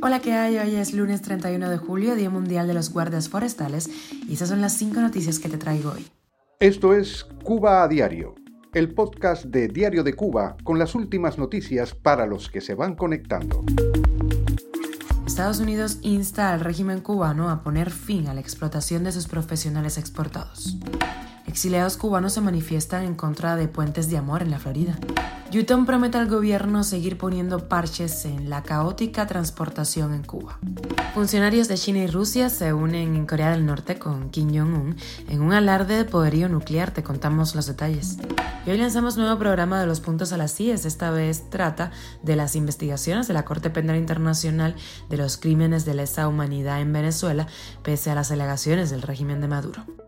Hola, ¿qué hay? Hoy es lunes 31 de julio, Día Mundial de los Guardias Forestales, y esas son las cinco noticias que te traigo hoy. Esto es Cuba a Diario, el podcast de Diario de Cuba con las últimas noticias para los que se van conectando. Estados Unidos insta al régimen cubano a poner fin a la explotación de sus profesionales exportados. Exiliados cubanos se manifiestan en contra de puentes de amor en la Florida. Yutón promete al gobierno seguir poniendo parches en la caótica transportación en Cuba. Funcionarios de China y Rusia se unen en Corea del Norte con Kim Jong-un en un alarde de poderío nuclear. Te contamos los detalles. Y hoy lanzamos nuevo programa de los puntos a las CIES. Esta vez trata de las investigaciones de la Corte Penal Internacional de los crímenes de lesa humanidad en Venezuela, pese a las alegaciones del régimen de Maduro.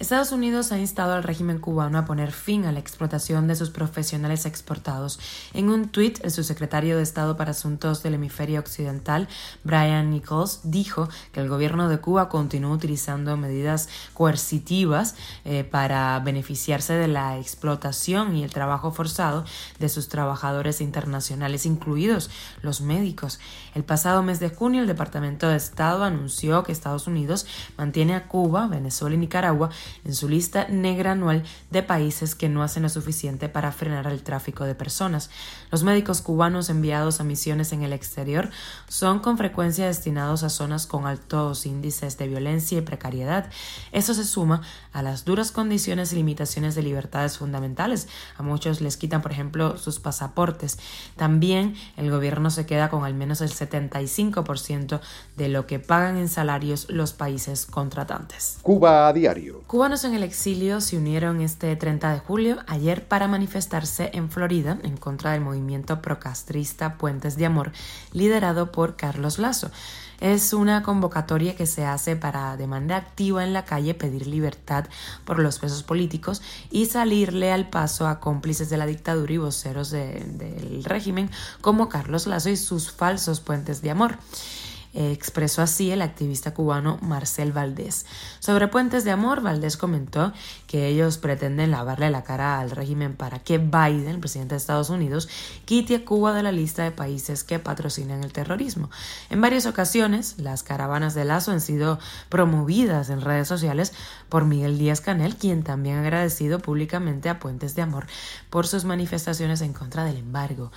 Estados Unidos ha instado al régimen cubano a poner fin a la explotación de sus profesionales exportados. En un tuit, el subsecretario de Estado para Asuntos del Hemisferio Occidental, Brian Nichols, dijo que el gobierno de Cuba continúa utilizando medidas coercitivas eh, para beneficiarse de la explotación y el trabajo forzado de sus trabajadores internacionales, incluidos los médicos. El pasado mes de junio, el Departamento de Estado anunció que Estados Unidos mantiene a Cuba, Venezuela y Nicaragua en su lista negra anual de países que no hacen lo suficiente para frenar el tráfico de personas. Los médicos cubanos enviados a misiones en el exterior son con frecuencia destinados a zonas con altos índices de violencia y precariedad. Eso se suma a las duras condiciones y limitaciones de libertades fundamentales. A muchos les quitan, por ejemplo, sus pasaportes. También el gobierno se queda con al menos el 75% de lo que pagan en salarios los países contratantes. Cuba a diario cubanos en el exilio se unieron este 30 de julio, ayer, para manifestarse en Florida en contra del movimiento procastrista Puentes de Amor, liderado por Carlos Lazo. Es una convocatoria que se hace para de manera activa en la calle pedir libertad por los presos políticos y salirle al paso a cómplices de la dictadura y voceros del régimen como Carlos Lazo y sus falsos puentes de amor expresó así el activista cubano Marcel Valdés. Sobre Puentes de Amor, Valdés comentó que ellos pretenden lavarle la cara al régimen para que Biden, el presidente de Estados Unidos, quite a Cuba de la lista de países que patrocinan el terrorismo. En varias ocasiones, las caravanas de Lazo han sido promovidas en redes sociales por Miguel Díaz Canel, quien también ha agradecido públicamente a Puentes de Amor por sus manifestaciones en contra del embargo.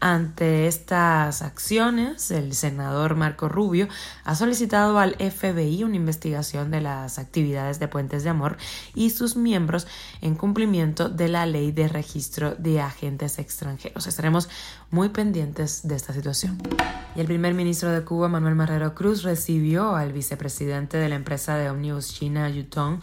Ante estas acciones, el senador Marco Rubio ha solicitado al FBI una investigación de las actividades de Puentes de Amor y sus miembros en cumplimiento de la ley de registro de agentes extranjeros. Estaremos muy pendientes de esta situación. Y el primer ministro de Cuba, Manuel Marrero Cruz, recibió al vicepresidente de la empresa de Omnibus China Yutong,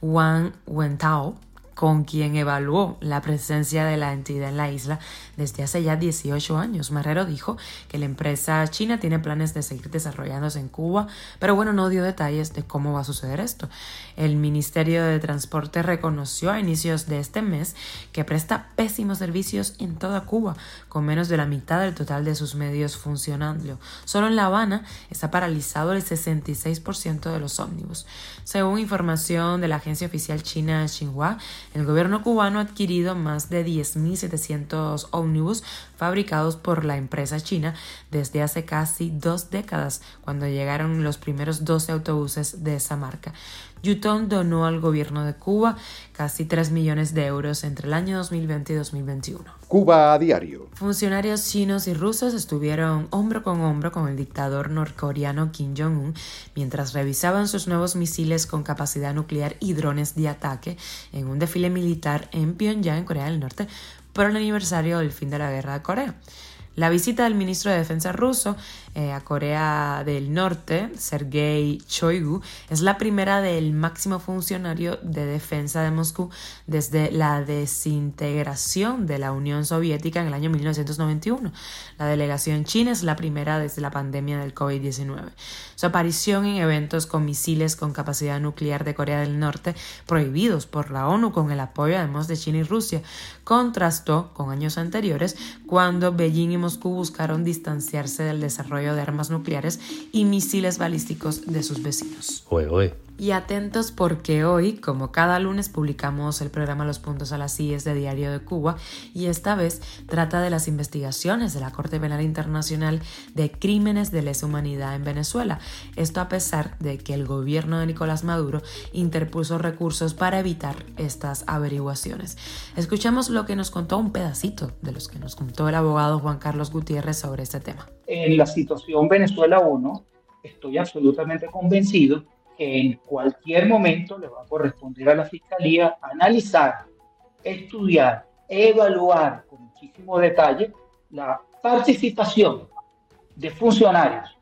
Wang Wentao, con quien evaluó la presencia de la entidad en la isla desde hace ya 18 años. Marrero dijo que la empresa china tiene planes de seguir desarrollándose en Cuba, pero bueno, no dio detalles de cómo va a suceder esto. El Ministerio de Transporte reconoció a inicios de este mes que presta pésimos servicios en toda Cuba, con menos de la mitad del total de sus medios funcionando. Solo en La Habana está paralizado el 66% de los ómnibus. Según información de la agencia oficial china Xinhua, el gobierno cubano ha adquirido más de 10.700 ómnibus fabricados por la empresa china desde hace casi dos décadas, cuando llegaron los primeros 12 autobuses de esa marca. Yutong donó al gobierno de Cuba casi 3 millones de euros entre el año 2020 y 2021. Cuba a diario. Funcionarios chinos y rusos estuvieron hombro con hombro con el dictador norcoreano Kim Jong-un mientras revisaban sus nuevos misiles con capacidad nuclear y drones de ataque en un desfile militar en Pyongyang, en Corea del Norte, por el aniversario del fin de la Guerra de Corea. La visita del ministro de Defensa ruso eh, a Corea del Norte, Sergei Shoigu, es la primera del máximo funcionario de defensa de Moscú desde la desintegración de la Unión Soviética en el año 1991. La delegación china es la primera desde la pandemia del COVID-19. Su aparición en eventos con misiles con capacidad nuclear de Corea del Norte, prohibidos por la ONU con el apoyo además de China y Rusia, contrastó con años anteriores cuando Beijing y Moscú buscaron distanciarse del desarrollo de armas nucleares y misiles balísticos de sus vecinos. Y atentos porque hoy, como cada lunes, publicamos el programa Los Puntos a las CIES de Diario de Cuba y esta vez trata de las investigaciones de la Corte Penal Internacional de crímenes de lesa humanidad en Venezuela. Esto a pesar de que el gobierno de Nicolás Maduro interpuso recursos para evitar estas averiguaciones. Escuchamos lo que nos contó un pedacito de los que nos contó el abogado Juan Carlos Gutiérrez sobre este tema. En la situación Venezuela 1, estoy absolutamente convencido que en cualquier momento le va a corresponder a la Fiscalía analizar, estudiar, evaluar con muchísimo detalle la participación de funcionarios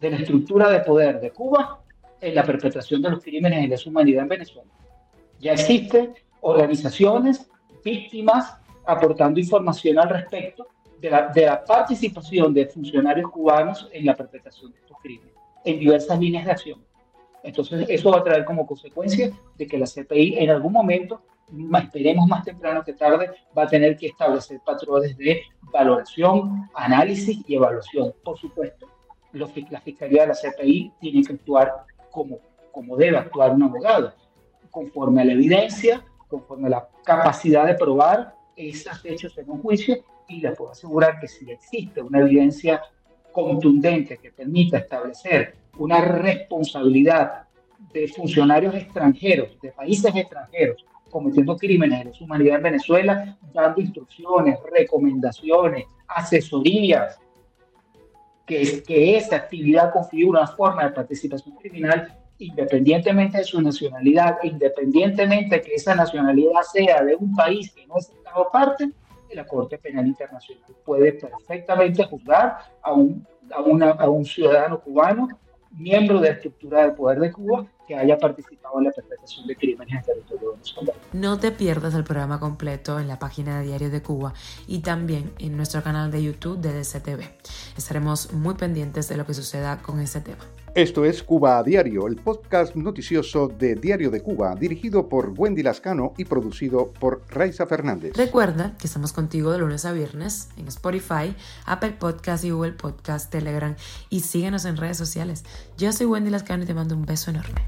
de la estructura de poder de Cuba en la perpetración de los crímenes de lesa humanidad en Venezuela. Ya existen organizaciones, víctimas, aportando información al respecto de la, de la participación de funcionarios cubanos en la perpetración de estos crímenes, en diversas líneas de acción. Entonces, eso va a traer como consecuencia de que la CPI en algún momento, esperemos más temprano que tarde, va a tener que establecer patrones de valoración, análisis y evaluación. Por supuesto, la Fiscalía de la CPI tiene que actuar como, como debe actuar un abogado, conforme a la evidencia, conforme a la capacidad de probar esos hechos en un juicio y les puedo asegurar que si existe una evidencia contundente que permita establecer una responsabilidad de funcionarios extranjeros, de países extranjeros, cometiendo crímenes de humanidad en Venezuela, dando instrucciones, recomendaciones, asesorías, que, que esa actividad configura una forma de participación criminal independientemente de su nacionalidad, independientemente de que esa nacionalidad sea de un país que no es Estado parte, la Corte Penal Internacional puede perfectamente juzgar a un, a, a un ciudadano cubano miembro de la estructura de poder de Cuba que haya participado en la perpetración de crímenes en territorio venezolano. No te pierdas el programa completo en la página de Diario de Cuba y también en nuestro canal de YouTube de DCTV. Estaremos muy pendientes de lo que suceda con este tema. Esto es Cuba a Diario, el podcast noticioso de Diario de Cuba, dirigido por Wendy Lascano y producido por Raiza Fernández. Recuerda que estamos contigo de lunes a viernes en Spotify, Apple Podcast y Google Podcast, Telegram y síguenos en redes sociales. Yo soy Wendy Lascano y te mando un beso enorme.